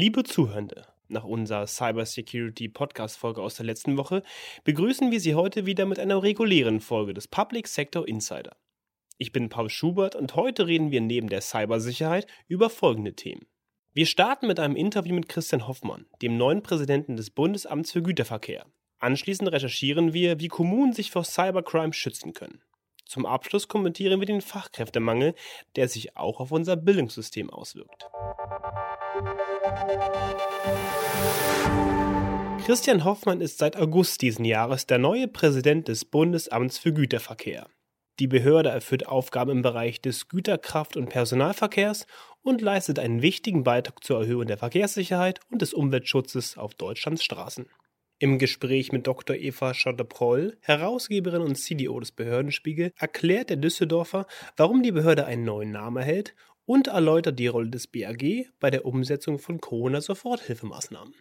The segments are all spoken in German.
Liebe Zuhörende, nach unserer Cybersecurity Podcast Folge aus der letzten Woche begrüßen wir Sie heute wieder mit einer regulären Folge des Public Sector Insider. Ich bin Paul Schubert und heute reden wir neben der Cybersicherheit über folgende Themen. Wir starten mit einem Interview mit Christian Hoffmann, dem neuen Präsidenten des Bundesamts für Güterverkehr. Anschließend recherchieren wir, wie Kommunen sich vor Cybercrime schützen können. Zum Abschluss kommentieren wir den Fachkräftemangel, der sich auch auf unser Bildungssystem auswirkt. Christian Hoffmann ist seit August diesen Jahres der neue Präsident des Bundesamts für Güterverkehr. Die Behörde erfüllt Aufgaben im Bereich des Güterkraft- und Personalverkehrs und leistet einen wichtigen Beitrag zur Erhöhung der Verkehrssicherheit und des Umweltschutzes auf Deutschlands Straßen. Im Gespräch mit Dr. Eva Schotte-Proll, Herausgeberin und CDO des Behördenspiegel, erklärt der Düsseldorfer, warum die Behörde einen neuen Namen erhält und erläutert die Rolle des BAG bei der Umsetzung von Corona-Soforthilfemaßnahmen.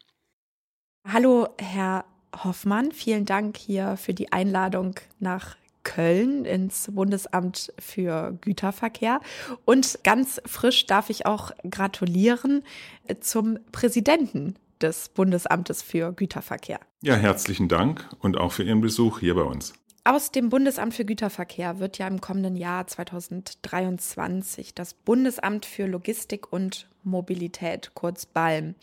Hallo, Herr Hoffmann, vielen Dank hier für die Einladung nach Köln ins Bundesamt für Güterverkehr. Und ganz frisch darf ich auch gratulieren zum Präsidenten des Bundesamtes für Güterverkehr. Ja, herzlichen Dank und auch für Ihren Besuch hier bei uns. Aus dem Bundesamt für Güterverkehr wird ja im kommenden Jahr 2023 das Bundesamt für Logistik und Mobilität, kurz BALM.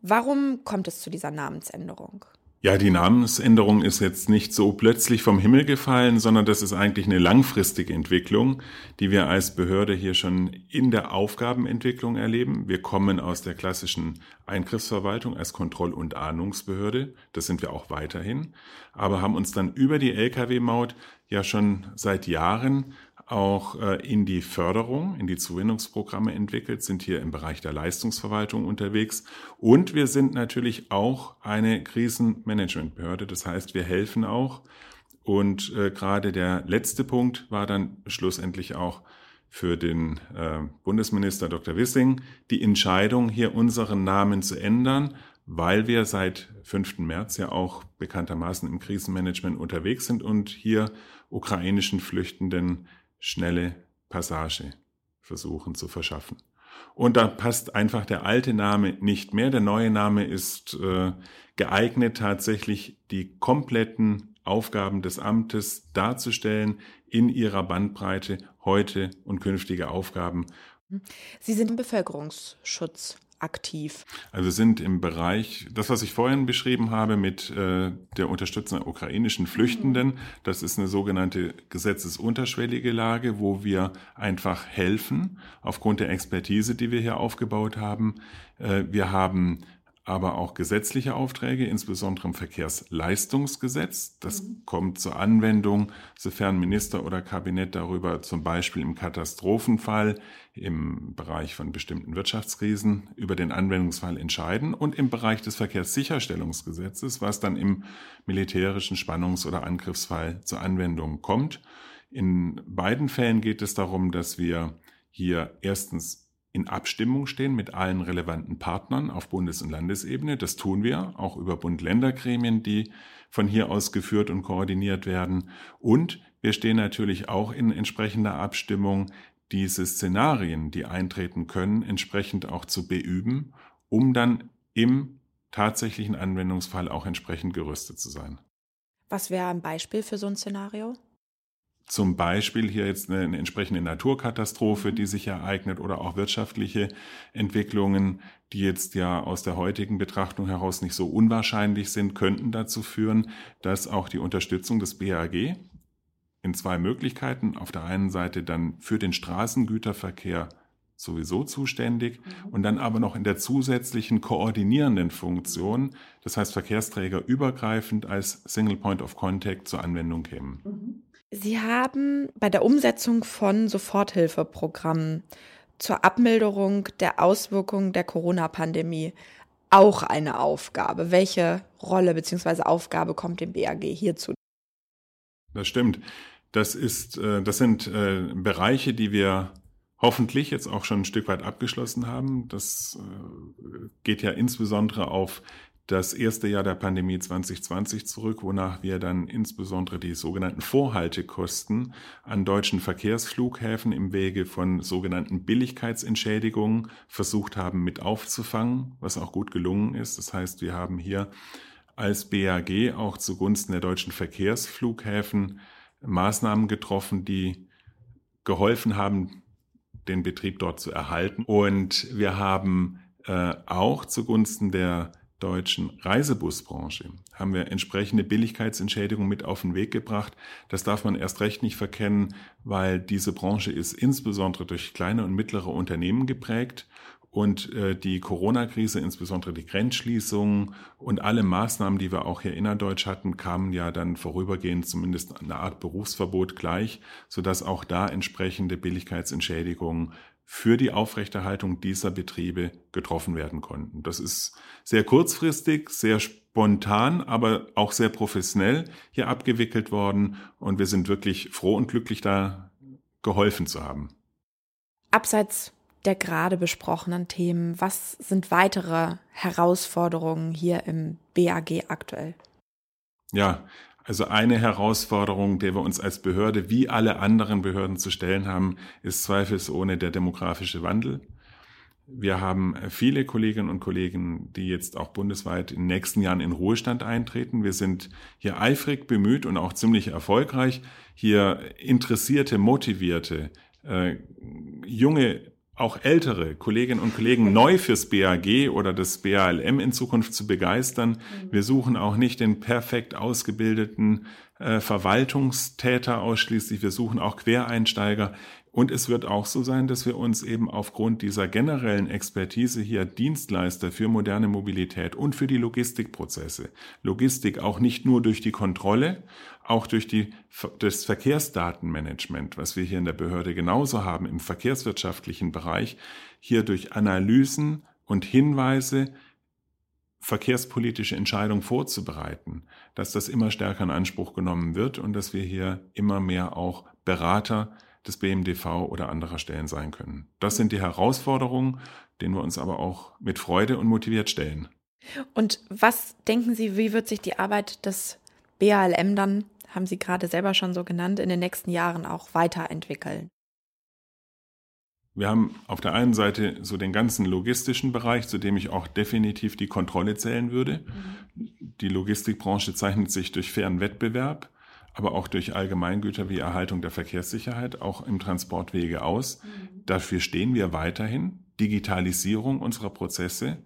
Warum kommt es zu dieser Namensänderung? Ja, die Namensänderung ist jetzt nicht so plötzlich vom Himmel gefallen, sondern das ist eigentlich eine langfristige Entwicklung, die wir als Behörde hier schon in der Aufgabenentwicklung erleben. Wir kommen aus der klassischen Eingriffsverwaltung als Kontroll- und Ahnungsbehörde. Das sind wir auch weiterhin. Aber haben uns dann über die Lkw-Maut ja schon seit Jahren auch äh, in die Förderung, in die Zuwendungsprogramme entwickelt, sind hier im Bereich der Leistungsverwaltung unterwegs. Und wir sind natürlich auch eine Krisenmanagementbehörde. Das heißt, wir helfen auch. Und äh, gerade der letzte Punkt war dann schlussendlich auch für den äh, Bundesminister Dr. Wissing die Entscheidung, hier unseren Namen zu ändern, weil wir seit 5. März ja auch bekanntermaßen im Krisenmanagement unterwegs sind und hier ukrainischen Flüchtenden schnelle Passage versuchen zu verschaffen. Und da passt einfach der alte Name nicht mehr. Der neue Name ist äh, geeignet, tatsächlich die kompletten Aufgaben des Amtes darzustellen in ihrer Bandbreite heute und künftige Aufgaben. Sie sind im Bevölkerungsschutz aktiv? Also sind im Bereich, das, was ich vorhin beschrieben habe mit äh, der Unterstützung der ukrainischen Flüchtenden, das ist eine sogenannte gesetzesunterschwellige Lage, wo wir einfach helfen aufgrund der Expertise, die wir hier aufgebaut haben. Äh, wir haben aber auch gesetzliche Aufträge, insbesondere im Verkehrsleistungsgesetz. Das mhm. kommt zur Anwendung, sofern Minister oder Kabinett darüber zum Beispiel im Katastrophenfall, im Bereich von bestimmten Wirtschaftskrisen über den Anwendungsfall entscheiden und im Bereich des Verkehrssicherstellungsgesetzes, was dann im militärischen Spannungs- oder Angriffsfall zur Anwendung kommt. In beiden Fällen geht es darum, dass wir hier erstens in Abstimmung stehen mit allen relevanten Partnern auf Bundes- und Landesebene. Das tun wir auch über Bund-Länder-Gremien, die von hier aus geführt und koordiniert werden. Und wir stehen natürlich auch in entsprechender Abstimmung, diese Szenarien, die eintreten können, entsprechend auch zu beüben, um dann im tatsächlichen Anwendungsfall auch entsprechend gerüstet zu sein. Was wäre ein Beispiel für so ein Szenario? Zum Beispiel hier jetzt eine, entsprechende Naturkatastrophe, die sich ereignet oder auch wirtschaftliche Entwicklungen, die jetzt ja aus der heutigen Betrachtung heraus nicht so unwahrscheinlich sind, könnten dazu führen, dass auch die Unterstützung des BAG in zwei Möglichkeiten, auf der einen Seite dann für den Straßengüterverkehr sowieso zuständig mhm. und dann aber noch in der zusätzlichen koordinierenden Funktion, das heißt Verkehrsträger übergreifend als Single Point of Contact zur Anwendung kämen. Mhm. Sie haben bei der Umsetzung von Soforthilfeprogrammen zur Abmilderung der Auswirkungen der Corona-Pandemie auch eine Aufgabe. Welche Rolle bzw. Aufgabe kommt dem BAG hierzu? Das stimmt. Das ist, äh, das sind äh, Bereiche, die wir hoffentlich jetzt auch schon ein Stück weit abgeschlossen haben. Das äh, geht ja insbesondere auf das erste Jahr der Pandemie 2020 zurück, wonach wir dann insbesondere die sogenannten Vorhaltekosten an deutschen Verkehrsflughäfen im Wege von sogenannten Billigkeitsentschädigungen versucht haben mit aufzufangen, was auch gut gelungen ist. Das heißt, wir haben hier als BAG auch zugunsten der deutschen Verkehrsflughäfen Maßnahmen getroffen, die geholfen haben, den Betrieb dort zu erhalten. Und wir haben äh, auch zugunsten der deutschen Reisebusbranche haben wir entsprechende Billigkeitsentschädigung mit auf den Weg gebracht. Das darf man erst recht nicht verkennen, weil diese Branche ist insbesondere durch kleine und mittlere Unternehmen geprägt und äh, die Corona-Krise, insbesondere die Grenzschließungen und alle Maßnahmen, die wir auch hier innerdeutsch hatten, kamen ja dann vorübergehend zumindest eine Art Berufsverbot gleich, sodass auch da entsprechende Billigkeitsentschädigungen für die Aufrechterhaltung dieser Betriebe getroffen werden konnten. Das ist sehr kurzfristig, sehr spontan, aber auch sehr professionell hier abgewickelt worden und wir sind wirklich froh und glücklich, da geholfen zu haben. Abseits der gerade besprochenen Themen, was sind weitere Herausforderungen hier im BAG aktuell? Ja, also eine Herausforderung, der wir uns als Behörde wie alle anderen Behörden zu stellen haben, ist zweifelsohne der demografische Wandel. Wir haben viele Kolleginnen und Kollegen, die jetzt auch bundesweit in den nächsten Jahren in Ruhestand eintreten. Wir sind hier eifrig bemüht und auch ziemlich erfolgreich, hier interessierte, motivierte, äh, junge auch ältere Kolleginnen und Kollegen neu fürs BAG oder das BALM in Zukunft zu begeistern. Mhm. Wir suchen auch nicht den perfekt ausgebildeten äh, Verwaltungstäter ausschließlich. Wir suchen auch Quereinsteiger. Und es wird auch so sein, dass wir uns eben aufgrund dieser generellen Expertise hier Dienstleister für moderne Mobilität und für die Logistikprozesse, Logistik auch nicht nur durch die Kontrolle, auch durch die, das Verkehrsdatenmanagement, was wir hier in der Behörde genauso haben im verkehrswirtschaftlichen Bereich, hier durch Analysen und Hinweise verkehrspolitische Entscheidungen vorzubereiten, dass das immer stärker in Anspruch genommen wird und dass wir hier immer mehr auch Berater des BMDV oder anderer Stellen sein können. Das sind die Herausforderungen, denen wir uns aber auch mit Freude und motiviert stellen. Und was denken Sie, wie wird sich die Arbeit des BALM dann, haben Sie gerade selber schon so genannt, in den nächsten Jahren auch weiterentwickeln? Wir haben auf der einen Seite so den ganzen logistischen Bereich, zu dem ich auch definitiv die Kontrolle zählen würde. Mhm. Die Logistikbranche zeichnet sich durch fairen Wettbewerb aber auch durch Allgemeingüter wie Erhaltung der Verkehrssicherheit, auch im Transportwege aus. Mhm. Dafür stehen wir weiterhin. Digitalisierung unserer Prozesse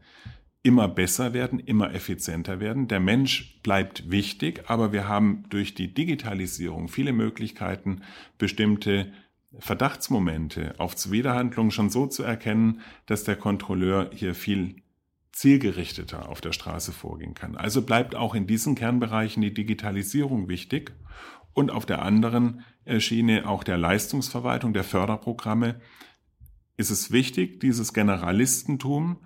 immer besser werden, immer effizienter werden. Der Mensch bleibt wichtig, aber wir haben durch die Digitalisierung viele Möglichkeiten, bestimmte Verdachtsmomente auf Zuwiderhandlungen schon so zu erkennen, dass der Kontrolleur hier viel zielgerichteter auf der Straße vorgehen kann. Also bleibt auch in diesen Kernbereichen die Digitalisierung wichtig und auf der anderen Schiene auch der Leistungsverwaltung, der Förderprogramme ist es wichtig, dieses Generalistentum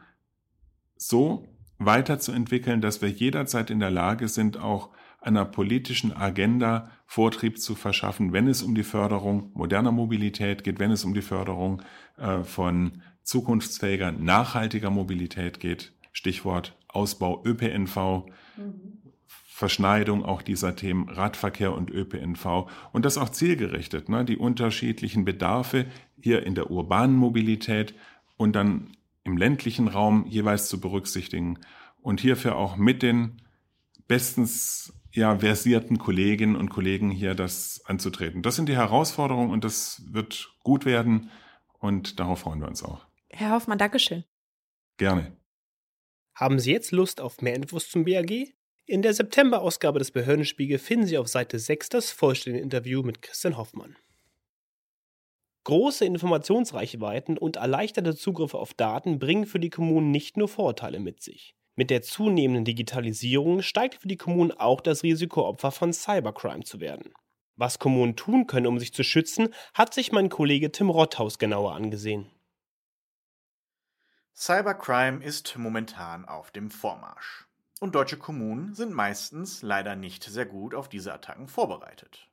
so weiterzuentwickeln, dass wir jederzeit in der Lage sind, auch einer politischen Agenda Vortrieb zu verschaffen, wenn es um die Förderung moderner Mobilität geht, wenn es um die Förderung äh, von zukunftsfähiger, nachhaltiger Mobilität geht. Stichwort Ausbau ÖPNV, mhm. Verschneidung auch dieser Themen Radverkehr und ÖPNV und das auch zielgerichtet, ne? die unterschiedlichen Bedarfe hier in der urbanen Mobilität und dann im ländlichen Raum jeweils zu berücksichtigen und hierfür auch mit den bestens ja, versierten Kolleginnen und Kollegen hier das anzutreten. Das sind die Herausforderungen und das wird gut werden und darauf freuen wir uns auch. Herr Hoffmann, Dankeschön. Gerne. Haben Sie jetzt Lust auf mehr Infos zum BAG? In der September-Ausgabe des Behördenspiegel finden Sie auf Seite 6 das vollständige Interview mit Christian Hoffmann. Große Informationsreichweiten und erleichterte Zugriffe auf Daten bringen für die Kommunen nicht nur Vorteile mit sich. Mit der zunehmenden Digitalisierung steigt für die Kommunen auch das Risiko, Opfer von Cybercrime zu werden. Was Kommunen tun können, um sich zu schützen, hat sich mein Kollege Tim Rotthaus genauer angesehen. Cybercrime ist momentan auf dem Vormarsch. Und deutsche Kommunen sind meistens leider nicht sehr gut auf diese Attacken vorbereitet.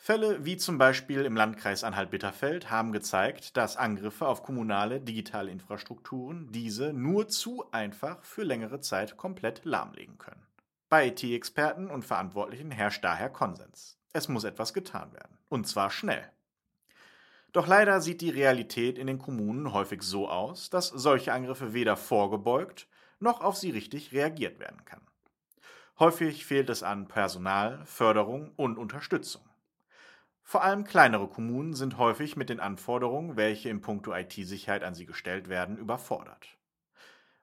Fälle wie zum Beispiel im Landkreis Anhalt-Bitterfeld haben gezeigt, dass Angriffe auf kommunale digitale Infrastrukturen diese nur zu einfach für längere Zeit komplett lahmlegen können. Bei IT-Experten und Verantwortlichen herrscht daher Konsens. Es muss etwas getan werden. Und zwar schnell. Doch leider sieht die Realität in den Kommunen häufig so aus, dass solche Angriffe weder vorgebeugt noch auf sie richtig reagiert werden kann. Häufig fehlt es an Personal, Förderung und Unterstützung. Vor allem kleinere Kommunen sind häufig mit den Anforderungen, welche im Punkto IT-Sicherheit an sie gestellt werden, überfordert.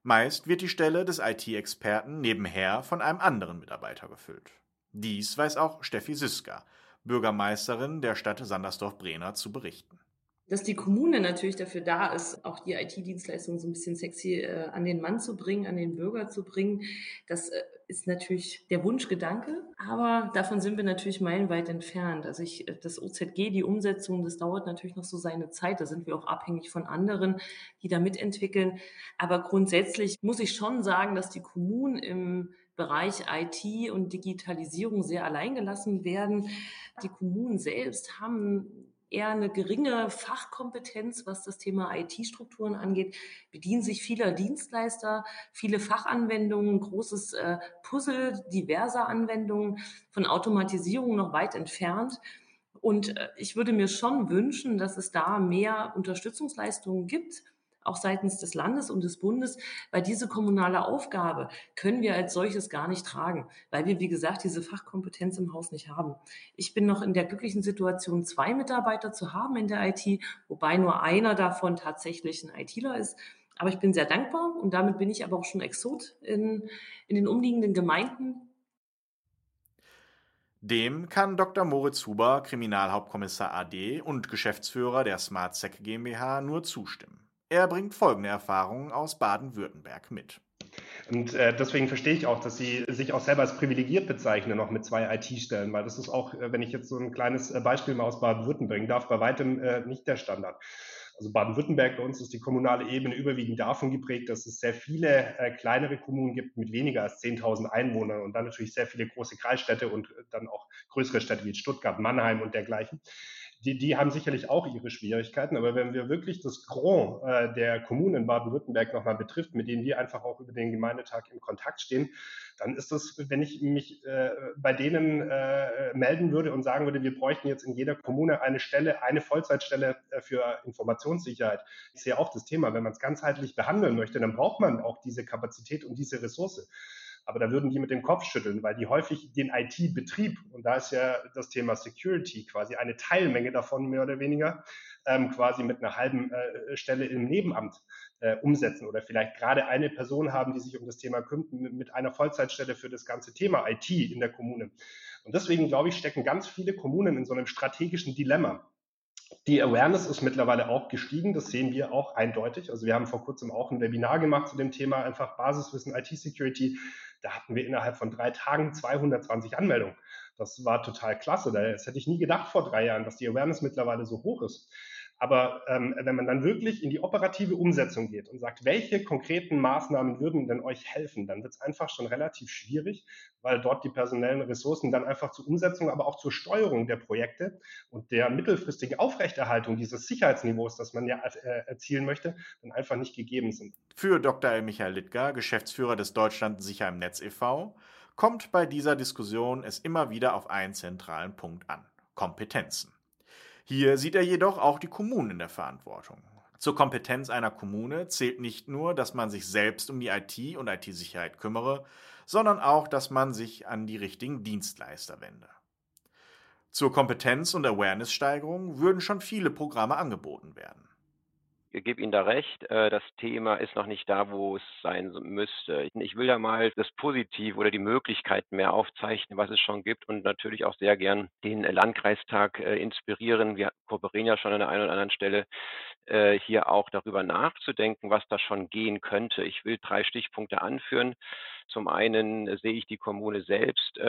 Meist wird die Stelle des IT-Experten nebenher von einem anderen Mitarbeiter gefüllt. Dies weiß auch Steffi Süska, Bürgermeisterin der Stadt Sandersdorf-Brena, zu berichten dass die Kommune natürlich dafür da ist, auch die IT-Dienstleistungen so ein bisschen sexy äh, an den Mann zu bringen, an den Bürger zu bringen. Das äh, ist natürlich der Wunschgedanke, aber davon sind wir natürlich meilenweit entfernt. Also ich, äh, das OZG, die Umsetzung, das dauert natürlich noch so seine Zeit. Da sind wir auch abhängig von anderen, die da mitentwickeln. Aber grundsätzlich muss ich schon sagen, dass die Kommunen im Bereich IT und Digitalisierung sehr alleingelassen werden. Die Kommunen selbst haben eher eine geringe Fachkompetenz, was das Thema IT-Strukturen angeht, bedienen sich vieler Dienstleister, viele Fachanwendungen, großes äh, Puzzle diverser Anwendungen, von Automatisierung noch weit entfernt. Und äh, ich würde mir schon wünschen, dass es da mehr Unterstützungsleistungen gibt auch seitens des Landes und des Bundes, weil diese kommunale Aufgabe können wir als solches gar nicht tragen, weil wir, wie gesagt, diese Fachkompetenz im Haus nicht haben. Ich bin noch in der glücklichen Situation, zwei Mitarbeiter zu haben in der IT, wobei nur einer davon tatsächlich ein ITler ist. Aber ich bin sehr dankbar und damit bin ich aber auch schon Exot in, in den umliegenden Gemeinden. Dem kann Dr. Moritz Huber, Kriminalhauptkommissar AD und Geschäftsführer der SmartSec GmbH, nur zustimmen. Er bringt folgende Erfahrungen aus Baden-Württemberg mit. Und äh, deswegen verstehe ich auch, dass Sie sich auch selber als privilegiert bezeichnen, noch mit zwei IT-Stellen, weil das ist auch, äh, wenn ich jetzt so ein kleines äh, Beispiel mal aus Baden-Württemberg bringen darf, bei weitem äh, nicht der Standard. Also Baden-Württemberg, bei uns ist die kommunale Ebene überwiegend davon geprägt, dass es sehr viele äh, kleinere Kommunen gibt mit weniger als 10.000 Einwohnern und dann natürlich sehr viele große Kreisstädte und äh, dann auch größere Städte wie Stuttgart, Mannheim und dergleichen die, die haben sicherlich auch ihre Schwierigkeiten. Aber wenn wir wirklich das Grand äh, der Kommunen in Baden-Württemberg nochmal betrifft, mit denen wir einfach auch über den Gemeindetag in Kontakt stehen, dann ist das, wenn ich mich äh, bei denen äh, melden würde und sagen würde, wir bräuchten jetzt in jeder Kommune eine Stelle, eine Vollzeitstelle äh, für Informationssicherheit. Ich sehe auch das Thema, wenn man es ganzheitlich behandeln möchte, dann braucht man auch diese Kapazität und diese Ressource. Aber da würden die mit dem Kopf schütteln, weil die häufig den IT-Betrieb, und da ist ja das Thema Security quasi eine Teilmenge davon mehr oder weniger, ähm, quasi mit einer halben äh, Stelle im Nebenamt äh, umsetzen oder vielleicht gerade eine Person haben, die sich um das Thema kümmert, mit einer Vollzeitstelle für das ganze Thema IT in der Kommune. Und deswegen, glaube ich, stecken ganz viele Kommunen in so einem strategischen Dilemma. Die Awareness ist mittlerweile auch gestiegen, das sehen wir auch eindeutig. Also wir haben vor kurzem auch ein Webinar gemacht zu dem Thema einfach Basiswissen IT-Security. Da hatten wir innerhalb von drei Tagen 220 Anmeldungen. Das war total klasse. Das hätte ich nie gedacht vor drei Jahren, dass die Awareness mittlerweile so hoch ist. Aber ähm, wenn man dann wirklich in die operative Umsetzung geht und sagt, welche konkreten Maßnahmen würden denn euch helfen, dann wird es einfach schon relativ schwierig, weil dort die personellen Ressourcen dann einfach zur Umsetzung, aber auch zur Steuerung der Projekte und der mittelfristigen Aufrechterhaltung dieses Sicherheitsniveaus, das man ja äh, erzielen möchte, dann einfach nicht gegeben sind. Für Dr. Michael Littger, Geschäftsführer des Deutschland Sicher im Netz e.V., kommt bei dieser Diskussion es immer wieder auf einen zentralen Punkt an. Kompetenzen. Hier sieht er jedoch auch die Kommunen in der Verantwortung. Zur Kompetenz einer Kommune zählt nicht nur, dass man sich selbst um die IT und IT-Sicherheit kümmere, sondern auch, dass man sich an die richtigen Dienstleister wende. Zur Kompetenz- und Awareness-Steigerung würden schon viele Programme angeboten werden gebe Ihnen da recht. Äh, das Thema ist noch nicht da, wo es sein müsste. Ich will ja mal das Positive oder die Möglichkeiten mehr aufzeichnen, was es schon gibt und natürlich auch sehr gern den Landkreistag äh, inspirieren. Wir kooperieren ja schon an der einen oder anderen Stelle äh, hier auch darüber nachzudenken, was da schon gehen könnte. Ich will drei Stichpunkte anführen. Zum einen sehe ich die Kommune selbst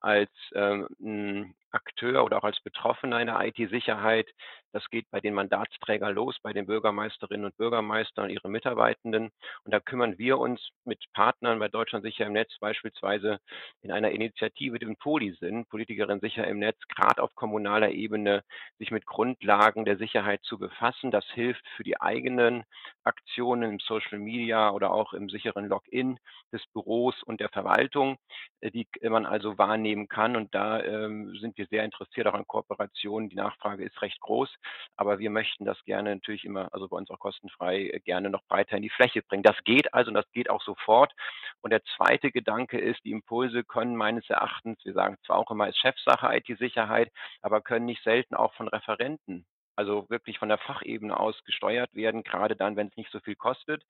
als ähm, Akteur oder auch als Betroffener in der IT-Sicherheit. Das geht bei den Mandatsträgern los, bei den Bürgermeisterinnen und Bürgermeistern und ihren Mitarbeitenden. Und da kümmern wir uns mit Partnern bei Deutschland sicher im Netz beispielsweise in einer Initiative, die Poli sind, Politikerinnen sicher im Netz, gerade auf kommunaler Ebene, sich mit Grundlagen der Sicherheit zu befassen. Das hilft für die eigenen Aktionen im Social Media oder auch im sicheren Login des Büros und der Verwaltung, äh, die man also wahrnehmen kann. Und da ähm, sind wir sehr interessiert auch an Kooperationen. Die Nachfrage ist recht groß. Aber wir möchten das gerne natürlich immer, also bei uns auch kostenfrei, äh, gerne noch breiter in die Fläche bringen. Das geht also und das geht auch sofort. Und der zweite Gedanke ist, die Impulse können meines Erachtens, wir sagen zwar auch immer, ist Chefsache IT-Sicherheit, aber können nicht selten auch von Referenten also wirklich von der Fachebene aus gesteuert werden, gerade dann, wenn es nicht so viel kostet,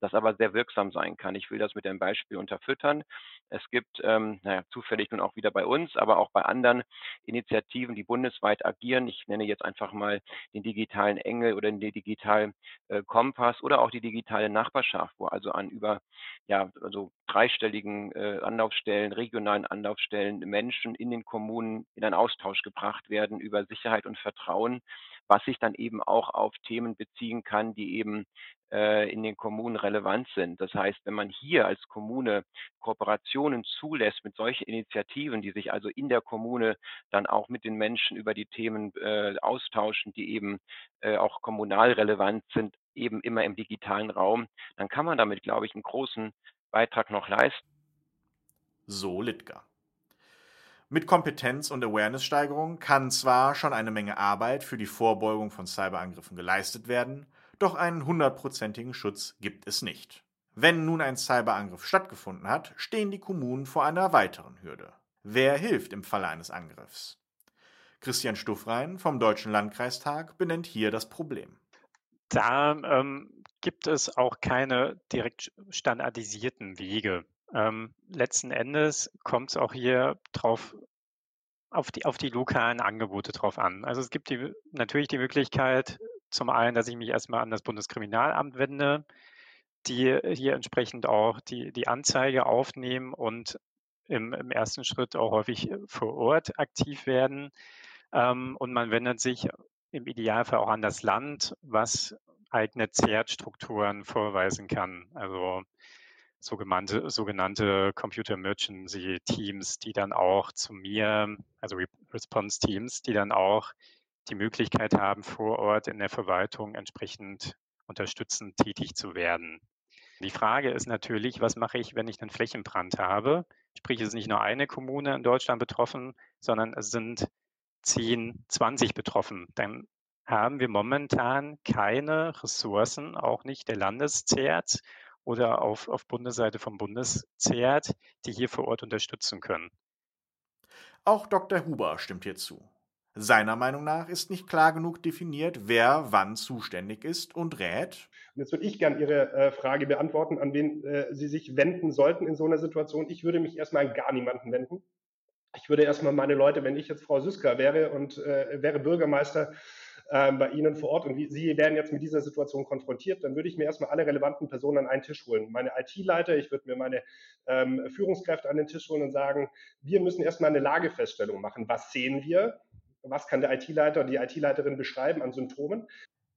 das aber sehr wirksam sein kann. Ich will das mit einem Beispiel unterfüttern. Es gibt, ähm, naja, zufällig nun auch wieder bei uns, aber auch bei anderen Initiativen, die bundesweit agieren. Ich nenne jetzt einfach mal den digitalen Engel oder den digitalen äh, Kompass oder auch die digitale Nachbarschaft, wo also an über, ja, also dreistelligen äh, Anlaufstellen, regionalen Anlaufstellen Menschen in den Kommunen in einen Austausch gebracht werden über Sicherheit und Vertrauen was sich dann eben auch auf Themen beziehen kann, die eben äh, in den Kommunen relevant sind. Das heißt, wenn man hier als Kommune Kooperationen zulässt mit solchen Initiativen, die sich also in der Kommune dann auch mit den Menschen über die Themen äh, austauschen, die eben äh, auch kommunal relevant sind, eben immer im digitalen Raum, dann kann man damit, glaube ich, einen großen Beitrag noch leisten. So Litka. Mit Kompetenz- und Awareness-Steigerung kann zwar schon eine Menge Arbeit für die Vorbeugung von Cyberangriffen geleistet werden, doch einen hundertprozentigen Schutz gibt es nicht. Wenn nun ein Cyberangriff stattgefunden hat, stehen die Kommunen vor einer weiteren Hürde. Wer hilft im Falle eines Angriffs? Christian Stuffrein vom Deutschen Landkreistag benennt hier das Problem. Da ähm, gibt es auch keine direkt standardisierten Wege. Ähm, letzten Endes kommt es auch hier drauf auf die, auf die lokalen Angebote drauf an. Also es gibt die, natürlich die Möglichkeit, zum einen, dass ich mich erstmal an das Bundeskriminalamt wende, die hier entsprechend auch die, die Anzeige aufnehmen und im, im ersten Schritt auch häufig vor Ort aktiv werden. Ähm, und man wendet sich im Idealfall auch an das Land, was eigene CERT-Strukturen vorweisen kann. Also sogenannte, sogenannte Computer Emergency Teams, die dann auch zu mir, also Response Teams, die dann auch die Möglichkeit haben, vor Ort in der Verwaltung entsprechend unterstützend tätig zu werden. Die Frage ist natürlich, was mache ich, wenn ich einen Flächenbrand habe? Sprich, es ist nicht nur eine Kommune in Deutschland betroffen, sondern es sind 10, 20 betroffen. Dann haben wir momentan keine Ressourcen, auch nicht der Landeszert, oder auf, auf Bundesseite vom Bundeszert, die hier vor Ort unterstützen können. Auch Dr. Huber stimmt hier zu. Seiner Meinung nach ist nicht klar genug definiert, wer wann zuständig ist und rät. Und jetzt würde ich gerne Ihre äh, Frage beantworten, an wen äh, Sie sich wenden sollten in so einer Situation. Ich würde mich erstmal an gar niemanden wenden. Ich würde erstmal meine Leute, wenn ich jetzt Frau Süsker wäre und äh, wäre Bürgermeister, ähm, bei Ihnen vor Ort und wie, Sie werden jetzt mit dieser Situation konfrontiert, dann würde ich mir erstmal alle relevanten Personen an einen Tisch holen. Meine IT-Leiter, ich würde mir meine ähm, Führungskräfte an den Tisch holen und sagen, wir müssen erstmal eine Lagefeststellung machen. Was sehen wir? Was kann der IT-Leiter oder die IT-Leiterin beschreiben an Symptomen?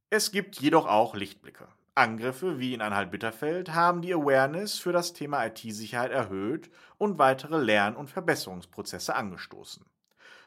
Es gibt jedoch auch Lichtblicke. Angriffe wie in Anhalt-Bitterfeld haben die Awareness für das Thema IT-Sicherheit erhöht und weitere Lern- und Verbesserungsprozesse angestoßen.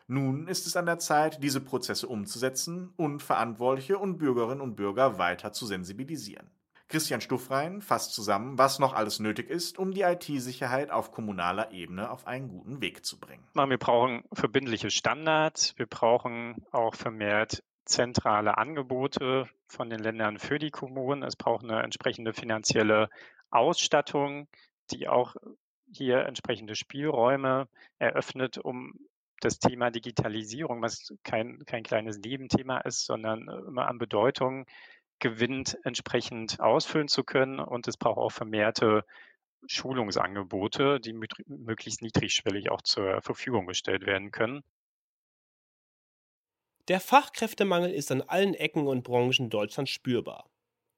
Nun ist es an der Zeit, diese Prozesse umzusetzen und Verantwortliche und Bürgerinnen und Bürger weiter zu sensibilisieren. Christian Stuffrein fasst zusammen, was noch alles nötig ist, um die IT-Sicherheit auf kommunaler Ebene auf einen guten Weg zu bringen. Wir brauchen verbindliche Standards, wir brauchen auch vermehrt zentrale Angebote von den Ländern für die Kommunen. Es braucht eine entsprechende finanzielle Ausstattung, die auch hier entsprechende Spielräume eröffnet, um das Thema Digitalisierung, was kein, kein kleines Nebenthema ist, sondern äh, immer an Bedeutung gewinnt, entsprechend ausfüllen zu können. Und es braucht auch vermehrte Schulungsangebote, die möglichst niedrigschwellig auch zur Verfügung gestellt werden können. Der Fachkräftemangel ist an allen Ecken und Branchen Deutschlands spürbar.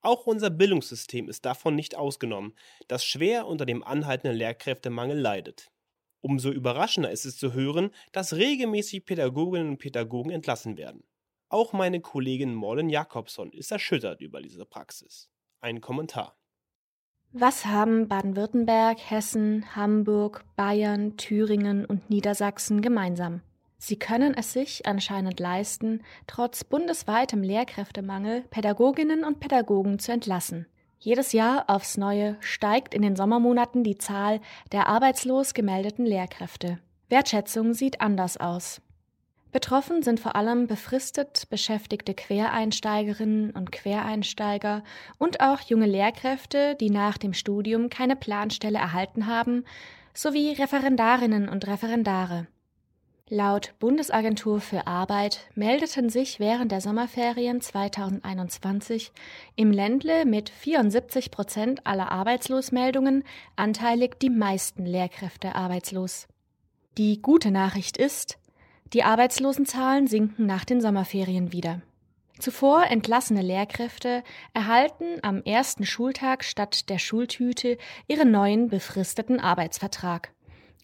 Auch unser Bildungssystem ist davon nicht ausgenommen, das schwer unter dem anhaltenden Lehrkräftemangel leidet. Umso überraschender ist es zu hören, dass regelmäßig Pädagoginnen und Pädagogen entlassen werden. Auch meine Kollegin Morlen Jakobson ist erschüttert über diese Praxis. Ein Kommentar. Was haben Baden-Württemberg, Hessen, Hamburg, Bayern, Thüringen und Niedersachsen gemeinsam? Sie können es sich anscheinend leisten, trotz bundesweitem Lehrkräftemangel Pädagoginnen und Pädagogen zu entlassen. Jedes Jahr aufs Neue steigt in den Sommermonaten die Zahl der arbeitslos gemeldeten Lehrkräfte. Wertschätzung sieht anders aus. Betroffen sind vor allem befristet beschäftigte Quereinsteigerinnen und Quereinsteiger und auch junge Lehrkräfte, die nach dem Studium keine Planstelle erhalten haben, sowie Referendarinnen und Referendare. Laut Bundesagentur für Arbeit meldeten sich während der Sommerferien 2021 im Ländle mit 74 Prozent aller Arbeitslosmeldungen anteilig die meisten Lehrkräfte arbeitslos. Die gute Nachricht ist, die Arbeitslosenzahlen sinken nach den Sommerferien wieder. Zuvor entlassene Lehrkräfte erhalten am ersten Schultag statt der Schultüte ihren neuen befristeten Arbeitsvertrag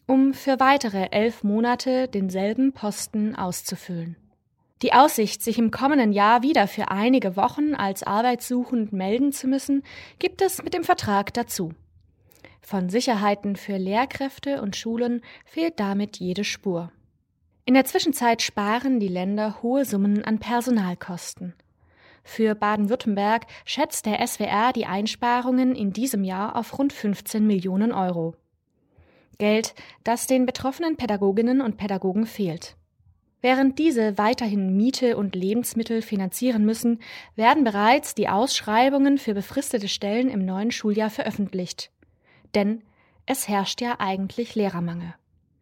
um für weitere elf Monate denselben Posten auszufüllen. Die Aussicht, sich im kommenden Jahr wieder für einige Wochen als arbeitssuchend melden zu müssen, gibt es mit dem Vertrag dazu. Von Sicherheiten für Lehrkräfte und Schulen fehlt damit jede Spur. In der Zwischenzeit sparen die Länder hohe Summen an Personalkosten. Für Baden-Württemberg schätzt der SWR die Einsparungen in diesem Jahr auf rund 15 Millionen Euro. Geld, das den betroffenen Pädagoginnen und Pädagogen fehlt. Während diese weiterhin Miete und Lebensmittel finanzieren müssen, werden bereits die Ausschreibungen für befristete Stellen im neuen Schuljahr veröffentlicht. Denn es herrscht ja eigentlich Lehrermangel.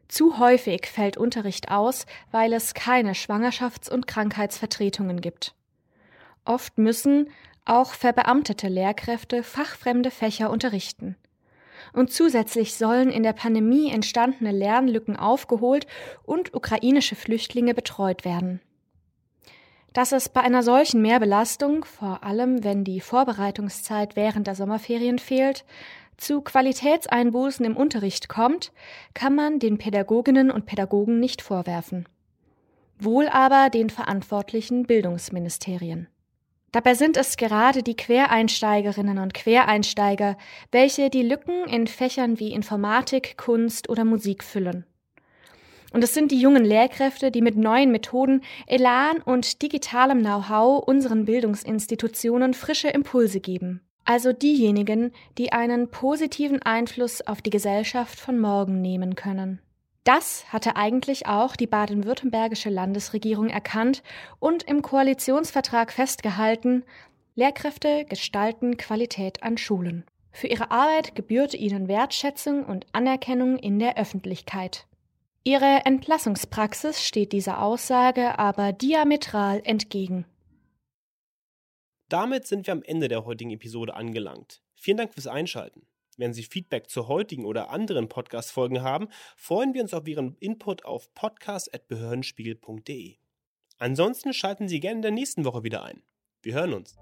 Zu häufig fällt Unterricht aus, weil es keine Schwangerschafts- und Krankheitsvertretungen gibt. Oft müssen auch verbeamtete Lehrkräfte fachfremde Fächer unterrichten und zusätzlich sollen in der Pandemie entstandene Lernlücken aufgeholt und ukrainische Flüchtlinge betreut werden. Dass es bei einer solchen Mehrbelastung, vor allem wenn die Vorbereitungszeit während der Sommerferien fehlt, zu Qualitätseinbußen im Unterricht kommt, kann man den Pädagoginnen und Pädagogen nicht vorwerfen. Wohl aber den verantwortlichen Bildungsministerien. Dabei sind es gerade die Quereinsteigerinnen und Quereinsteiger, welche die Lücken in Fächern wie Informatik, Kunst oder Musik füllen. Und es sind die jungen Lehrkräfte, die mit neuen Methoden, Elan und digitalem Know-how unseren Bildungsinstitutionen frische Impulse geben. Also diejenigen, die einen positiven Einfluss auf die Gesellschaft von morgen nehmen können. Das hatte eigentlich auch die baden-württembergische Landesregierung erkannt und im Koalitionsvertrag festgehalten, Lehrkräfte gestalten Qualität an Schulen. Für ihre Arbeit gebührte ihnen Wertschätzung und Anerkennung in der Öffentlichkeit. Ihre Entlassungspraxis steht dieser Aussage aber diametral entgegen. Damit sind wir am Ende der heutigen Episode angelangt. Vielen Dank fürs Einschalten. Wenn Sie Feedback zur heutigen oder anderen Podcast-Folgen haben, freuen wir uns auf Ihren Input auf podcast.behördenspiegel.de. Ansonsten schalten Sie gerne in der nächsten Woche wieder ein. Wir hören uns.